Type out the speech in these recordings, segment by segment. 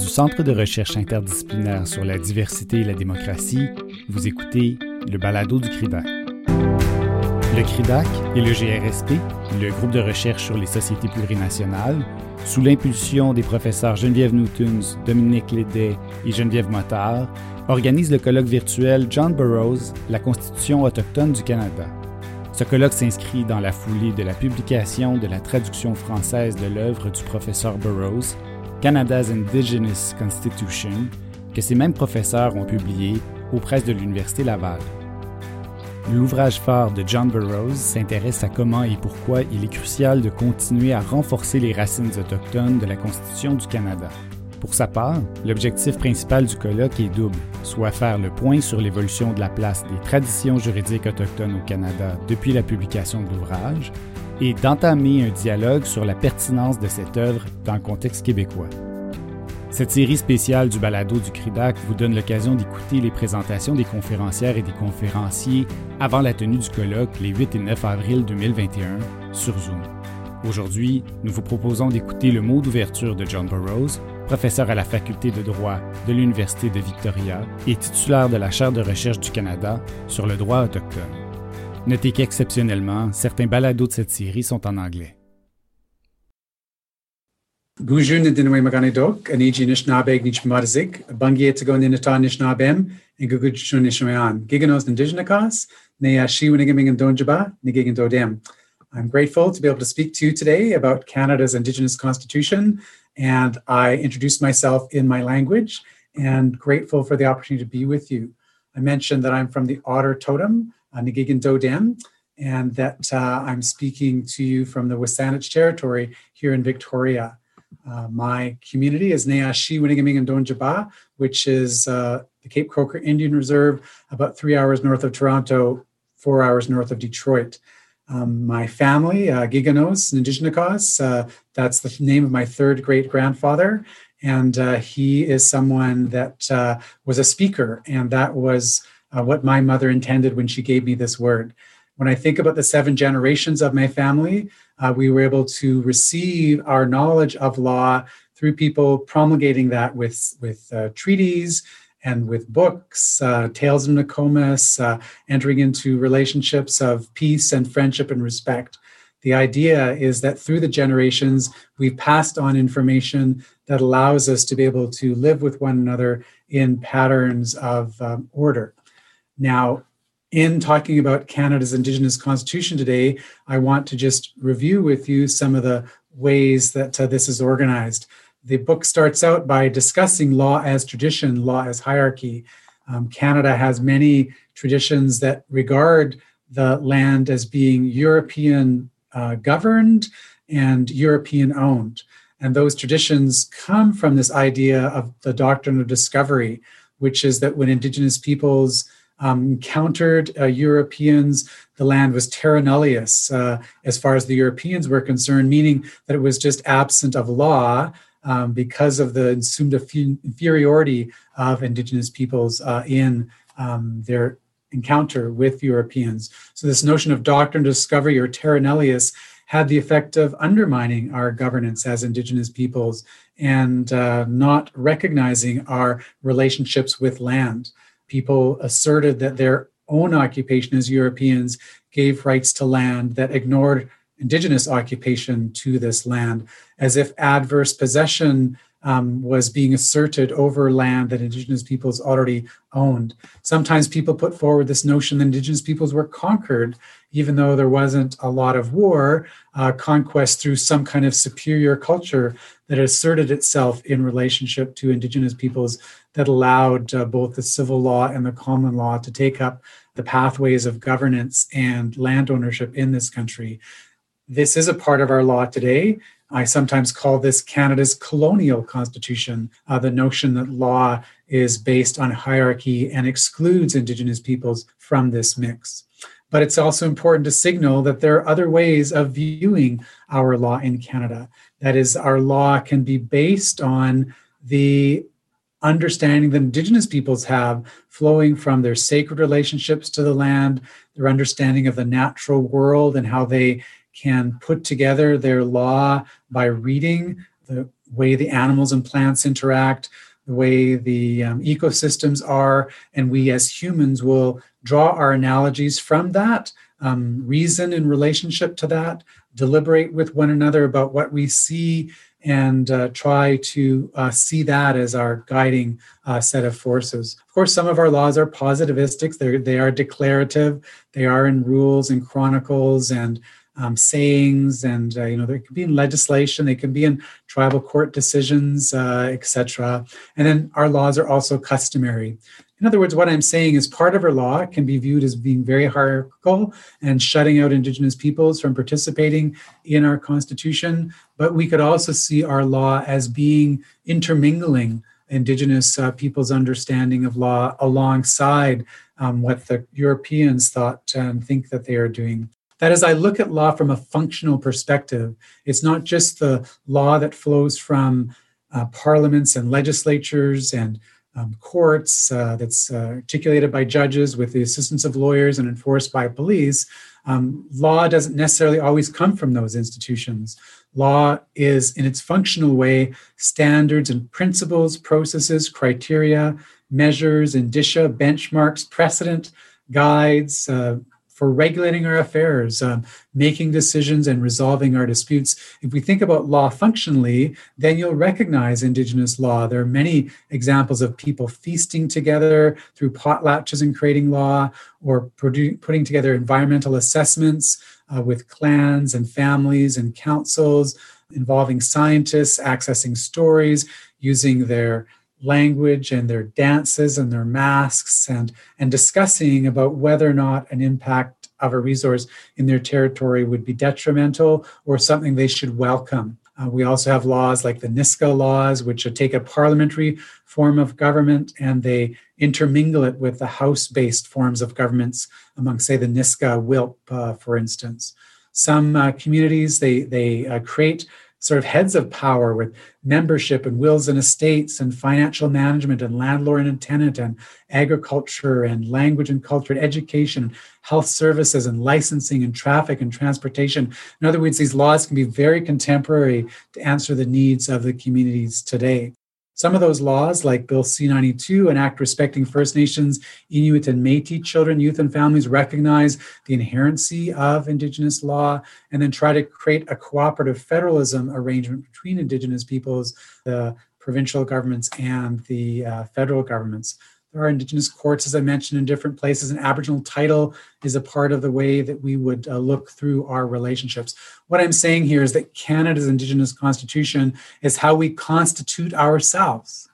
Du Centre de recherche interdisciplinaire sur la diversité et la démocratie, vous écoutez le balado du CRIDAC. Le CRIDAC et le GRSP, le groupe de recherche sur les sociétés plurinationales, sous l'impulsion des professeurs Geneviève Newtons, Dominique Lédet et Geneviève Motard, organisent le colloque virtuel John Burroughs, la Constitution autochtone du Canada. Ce colloque s'inscrit dans la foulée de la publication de la traduction française de l'œuvre du professeur Burroughs, Canada's Indigenous Constitution, que ces mêmes professeurs ont publié aux presses de l'Université Laval. L'ouvrage phare de John Burroughs s'intéresse à comment et pourquoi il est crucial de continuer à renforcer les racines autochtones de la Constitution du Canada. Pour sa part, l'objectif principal du colloque est double, soit faire le point sur l'évolution de la place des traditions juridiques autochtones au Canada depuis la publication de l'ouvrage, et d'entamer un dialogue sur la pertinence de cette œuvre dans le contexte québécois. Cette série spéciale du balado du CRIDAC vous donne l'occasion d'écouter les présentations des conférencières et des conférenciers avant la tenue du colloque les 8 et 9 avril 2021 sur Zoom. Aujourd'hui, nous vous proposons d'écouter le mot d'ouverture de John Burroughs, professeur à la faculté de droit de l'Université de Victoria et titulaire de la chaire de recherche du Canada sur le droit autochtone. Notez qu'exceptionnellement, certains balados de cette série sont en anglais. Gujun dinwe magane dok, aniji nishnabeg nich marzik, bangi etago ninata nishnabem, and gugujun nishmayan. Giganos indigenakas, ne ashi winigaming and donjaba, nigigin dodem. I'm grateful to be able to speak to you today about Canada's Indigenous Constitution and I introduced myself in my language and grateful for the opportunity to be with you. I mentioned that I'm from the Otter Totem, uh, Nagigin Dodem, and that uh, I'm speaking to you from the Wasanich territory here in Victoria. Uh, my community is Neashi and Donjaba, which is uh, the Cape Croker Indian Reserve, about three hours north of Toronto, four hours north of Detroit. Um, my family, uh, Giganos Indigenous, uh, that's the name of my third great grandfather. And uh, he is someone that uh, was a speaker. And that was uh, what my mother intended when she gave me this word. When I think about the seven generations of my family, uh, we were able to receive our knowledge of law through people promulgating that with, with treaties and with books, uh, Tales of Nokomis, uh, entering into relationships of peace and friendship and respect. The idea is that through the generations, we've passed on information that allows us to be able to live with one another in patterns of um, order. Now, in talking about Canada's Indigenous Constitution today, I want to just review with you some of the ways that uh, this is organized the book starts out by discussing law as tradition, law as hierarchy. Um, Canada has many traditions that regard the land as being European uh, governed and European owned. And those traditions come from this idea of the doctrine of discovery, which is that when Indigenous peoples um, encountered uh, Europeans, the land was terra nullius uh, as far as the Europeans were concerned, meaning that it was just absent of law um, because of the assumed inferiority of indigenous peoples uh, in um, their encounter with Europeans. So this notion of doctrine discovery or terra nullius had the effect of undermining our governance as indigenous peoples and uh, not recognizing our relationships with land. People asserted that their own occupation as Europeans gave rights to land that ignored indigenous occupation to this land, as if adverse possession um, was being asserted over land that indigenous peoples already owned. Sometimes people put forward this notion that indigenous peoples were conquered, even though there wasn't a lot of war, uh, conquest through some kind of superior culture that asserted itself in relationship to indigenous peoples that allowed uh, both the civil law and the common law to take up the pathways of governance and land ownership in this country. This is a part of our law today. I sometimes call this Canada's colonial constitution, uh, the notion that law is based on hierarchy and excludes Indigenous peoples from this mix. But it's also important to signal that there are other ways of viewing our law in Canada. That is, our law can be based on the understanding that Indigenous peoples have flowing from their sacred relationships to the land, their understanding of the natural world and how they can put together their law by reading the way the animals and plants interact, the way the um, ecosystems are, and we as humans will draw our analogies from that, um, reason in relationship to that, deliberate with one another about what we see, and uh, try to uh, see that as our guiding uh, set of forces. Of course, some of our laws are positivistic, They're, they are declarative, they are in rules and chronicles and um, sayings, and uh, you know, they can be in legislation, they can be in tribal court decisions, uh, etc. And then our laws are also customary. In other words, what I'm saying is part of our law can be viewed as being very hierarchical and shutting out Indigenous peoples from participating in our Constitution, but we could also see our law as being intermingling Indigenous uh, people's understanding of law alongside um, what the Europeans thought and think that they are doing. That as I look at law from a functional perspective, it's not just the law that flows from uh, parliaments and legislatures and um, courts uh, that's uh, articulated by judges with the assistance of lawyers and enforced by police, um, law doesn't necessarily always come from those institutions. Law is, in its functional way, standards and principles, processes, criteria, measures, indicia, benchmarks, precedent, guides, uh, for regulating our affairs, um, making decisions, and resolving our disputes. If we think about law functionally, then you'll recognize Indigenous law. There are many examples of people feasting together through potlatches and creating law, or produ- putting together environmental assessments uh, with clans and families and councils involving scientists accessing stories using their language and their dances and their masks and and discussing about whether or not an impact of a resource in their territory would be detrimental or something they should welcome. Uh, we also have laws like the Nisga'a laws, which take a parliamentary form of government and they intermingle it with the house based forms of governments among, say, the Nisga'a WILP, uh, for instance. Some uh, communities, they, they uh, create sort of heads of power with membership and wills and estates and financial management and landlord and tenant and agriculture and language and culture and education, health services and licensing and traffic and transportation. In other words, these laws can be very contemporary to answer the needs of the communities today. Some of those laws, like Bill C 92, an act respecting First Nations, Inuit, and Metis children, youth, and families, recognize the inherency of Indigenous law and then try to create a cooperative federalism arrangement between Indigenous peoples, the provincial governments, and the uh, federal governments. There are Indigenous courts, as I mentioned, in different places, and Aboriginal title is a part of the way that we would uh, look through our relationships. What I'm saying here is that Canada's Indigenous Constitution is how we constitute ourselves,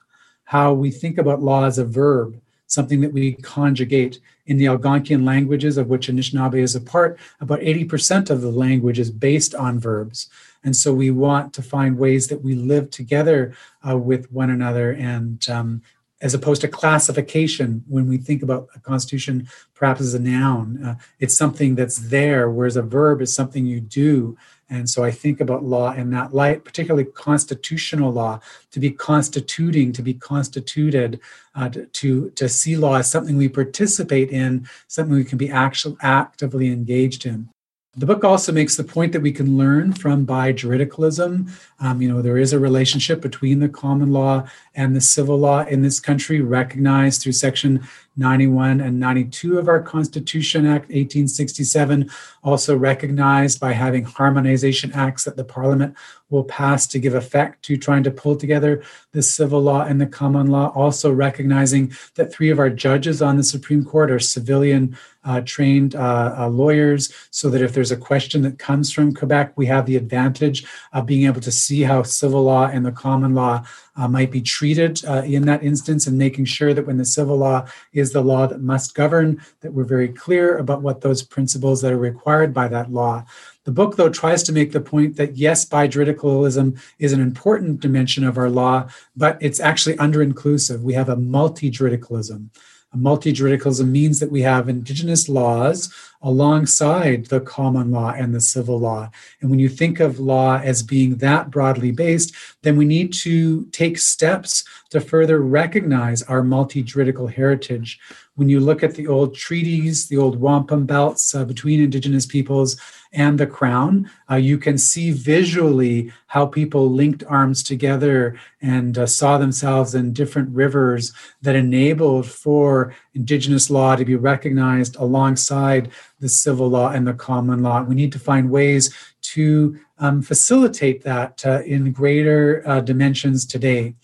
how we think about law as a verb, something that we conjugate. In the Algonquian languages, of which Anishinaabe is a part, about 80% of the language is based on verbs. And so we want to find ways that we live together uh, with one another and um, as opposed to classification when we think about a constitution perhaps as a noun uh, it's something that's there whereas a verb is something you do. And so i think about law in that light particularly constitutional law to be constituting to be constituted uh, to to see law as something we participate in something we can be actually actively engaged in the book also makes the point that we can learn from bijuridicalism. Um, you know, there is a relationship between the common law and the civil law in this country, recognized through Section 91 and 92 of our Constitution Act 1867, also recognized by having harmonization acts that the Parliament will pass to give effect to trying to pull together the civil law and the common law, also recognizing that three of our judges on the Supreme Court are civilian uh, trained uh, uh, lawyers, so that if there's a question that comes from Quebec, we have the advantage of being able to see how civil law and the common law uh, might be treated uh, in that instance and making sure that when the civil law is the law that must govern, that we're very clear about what those principles that are required by that law. The book, though, tries to make the point that yes, bijuridicalism is an important dimension of our law, but it's actually under inclusive. We have a multi juridicalism. Multi-juridicalism means that we have indigenous laws alongside the common law and the civil law. And when you think of law as being that broadly based, then we need to take steps to further recognize our multi-juridical heritage. When you look at the old treaties, the old wampum belts uh, between Indigenous peoples and the Crown, uh, you can see visually how people linked arms together and uh, saw themselves in different rivers that enabled for Indigenous law to be recognized alongside the civil law and the common law. We need to find ways to um, facilitate that uh, in greater uh, dimensions today.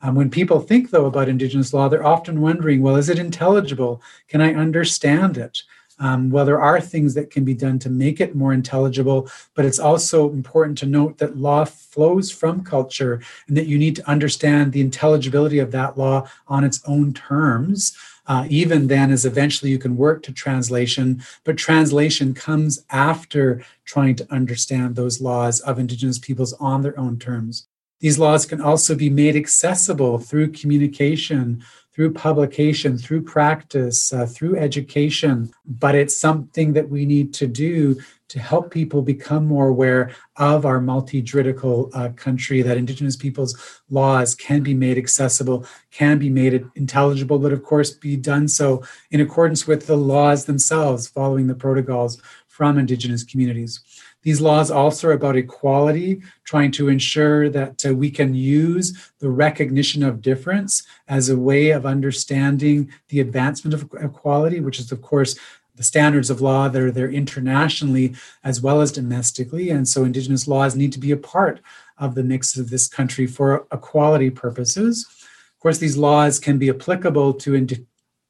Um, when people think, though, about Indigenous law, they're often wondering, well, is it intelligible? Can I understand it? Um, well, there are things that can be done to make it more intelligible, but it's also important to note that law flows from culture and that you need to understand the intelligibility of that law on its own terms. Uh, even then, as eventually you can work to translation, but translation comes after trying to understand those laws of Indigenous peoples on their own terms. These laws can also be made accessible through communication, through publication, through practice, uh, through education. But it's something that we need to do to help people become more aware of our multi-juridical uh, country, that Indigenous peoples' laws can be made accessible, can be made intelligible, but of course be done so in accordance with the laws themselves, following the protocols from Indigenous communities. These laws also are about equality, trying to ensure that uh, we can use the recognition of difference as a way of understanding the advancement of equality, which is, of course, the standards of law that are there internationally as well as domestically. And so Indigenous laws need to be a part of the mix of this country for equality purposes. Of course, these laws can be applicable to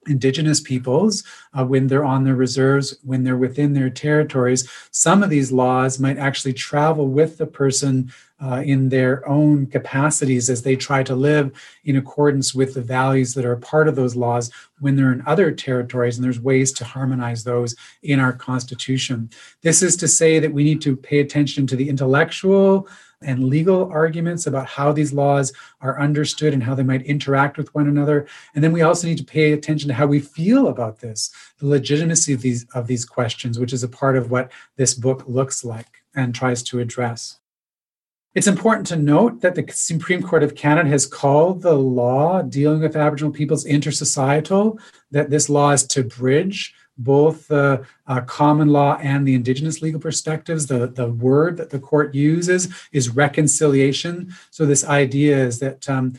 indigenous peoples uh, when they're on their reserves, when they're within their territories. Some of these laws might actually travel with the person uh, in their own capacities as they try to live in accordance with the values that are part of those laws when they're in other territories. And there's ways to harmonize those in our Constitution. This is to say that we need to pay attention to the intellectual and legal arguments about how these laws are understood and how they might interact with one another. And then we also need to pay attention to how we feel about this, the legitimacy of these of these questions, which is a part of what this book looks like and tries to address. It's important to note that the Supreme Court of Canada has called the law dealing with Aboriginal peoples intersocietal, that this law is to bridge both the uh, common law and the indigenous legal perspectives. The, the word that the court uses is reconciliation. So, this idea is that um,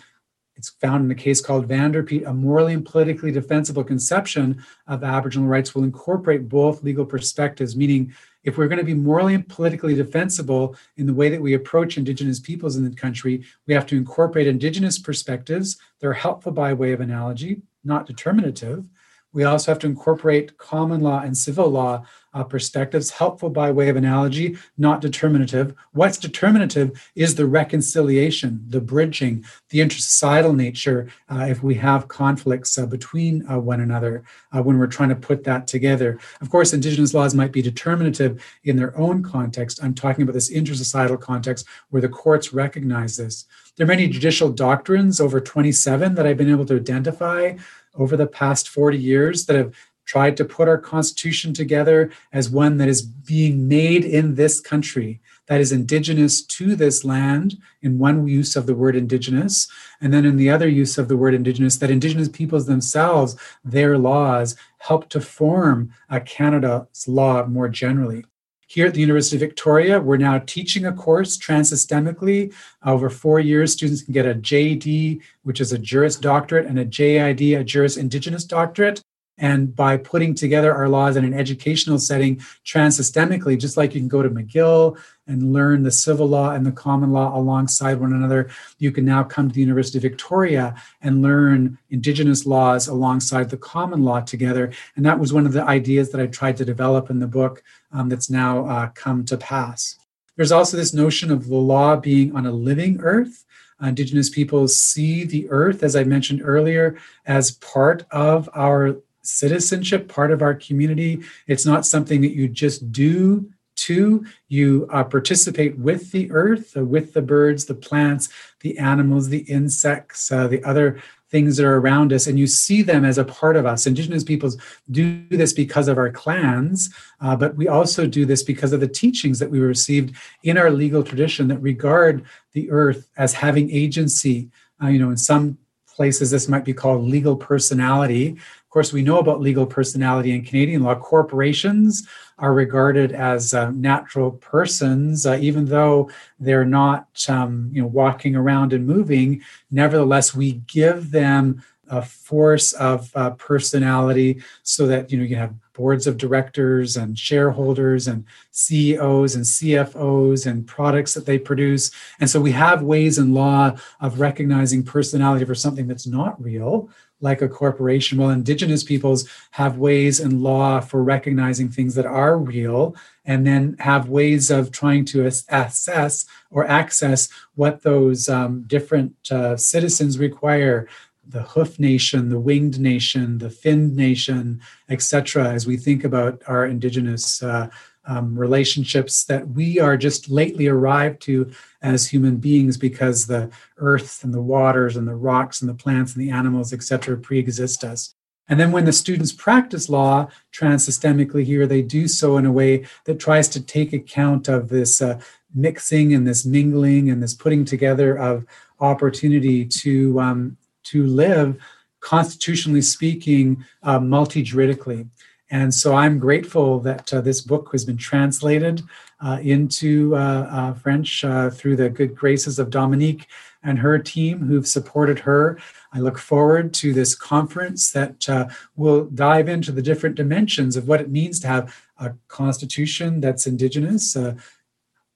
it's found in a case called Van der Peet, a morally and politically defensible conception of Aboriginal rights will incorporate both legal perspectives, meaning if we're going to be morally and politically defensible in the way that we approach Indigenous peoples in the country, we have to incorporate Indigenous perspectives. They're helpful by way of analogy, not determinative. We also have to incorporate common law and civil law uh, perspectives, helpful by way of analogy, not determinative. What's determinative is the reconciliation, the bridging, the intersocietal nature uh, if we have conflicts uh, between uh, one another uh, when we're trying to put that together. Of course, Indigenous laws might be determinative in their own context. I'm talking about this intersocietal context where the courts recognize this. There are many judicial doctrines, over 27, that I've been able to identify over the past 40 years that have tried to put our constitution together as one that is being made in this country that is indigenous to this land in one use of the word indigenous and then in the other use of the word indigenous that indigenous peoples themselves their laws help to form a canada's law more generally here at the University of Victoria, we're now teaching a course transsystemically. Over four years, students can get a JD, which is a Juris Doctorate, and a JID, a Juris Indigenous Doctorate. And by putting together our laws in an educational setting transsystemically, just like you can go to McGill and learn the civil law and the common law alongside one another, you can now come to the University of Victoria and learn Indigenous laws alongside the common law together. And that was one of the ideas that I tried to develop in the book um, that's now uh, come to pass. There's also this notion of the law being on a living earth. Indigenous peoples see the earth, as I mentioned earlier, as part of our citizenship, part of our community. It's not something that you just do to. You uh, participate with the earth, uh, with the birds, the plants, the animals, the insects, uh, the other things that are around us, and you see them as a part of us. Indigenous peoples do this because of our clans, uh, but we also do this because of the teachings that we received in our legal tradition that regard the earth as having agency. Uh, you know, in some places, this might be called legal personality. Of course, we know about legal personality in Canadian law. Corporations are regarded as uh, natural persons, uh, even though they're not, um, you know, walking around and moving. Nevertheless, we give them a force of uh, personality so that you know you have boards of directors and shareholders and CEOs and CFOs and products that they produce. And so we have ways in law of recognizing personality for something that's not real, like a corporation. Well, Indigenous peoples have ways in law for recognizing things that are real and then have ways of trying to assess or access what those um, different uh, citizens require the hoof nation, the winged nation, the finned nation, etc., as we think about our indigenous uh, um, relationships that we are just lately arrived to as human beings because the earth and the waters and the rocks and the plants and the animals, etc., pre-exist us. And then when the students practice law transsystemically here, they do so in a way that tries to take account of this uh, mixing and this mingling and this putting together of opportunity to um, to live, constitutionally speaking, uh, multi juridically. And so I'm grateful that uh, this book has been translated uh, into uh, uh, French uh, through the good graces of Dominique and her team who've supported her. I look forward to this conference that uh, will dive into the different dimensions of what it means to have a constitution that's Indigenous,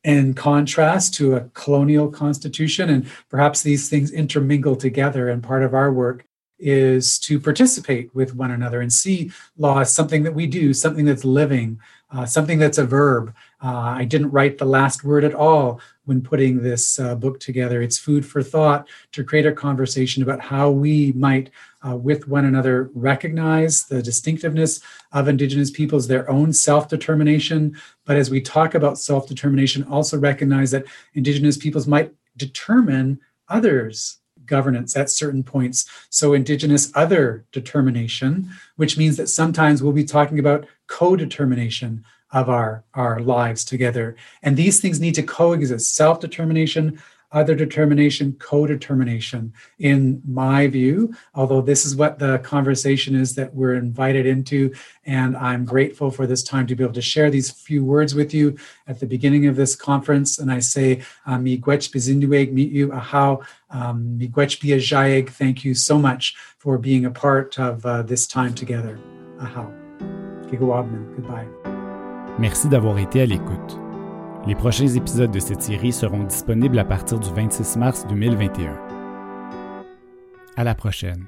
in contrast to a colonial constitution. And perhaps these things intermingle together. And part of our work is to participate with one another and see law as something that we do, something that's living, uh, something that's a verb. Uh, I didn't write the last word at all when putting this uh, book together. It's food for thought to create a conversation about how we might, uh, with one another, recognize the distinctiveness of Indigenous peoples, their own self determination. But as we talk about self determination, also recognize that Indigenous peoples might determine others governance at certain points. So, indigenous other determination, which means that sometimes we'll be talking about co determination of our, our lives together. And these things need to coexist self determination, other determination, co determination, in my view. Although this is what the conversation is that we're invited into. And I'm grateful for this time to be able to share these few words with you at the beginning of this conference. And I say, uh, mi gwech meet you, ahau, um, mi gwech. Thank you so much for being a part of uh, this time together. Ahau. Goodbye. Merci d'avoir été à l'écoute. Les prochains épisodes de cette série seront disponibles à partir du 26 mars 2021. À la prochaine.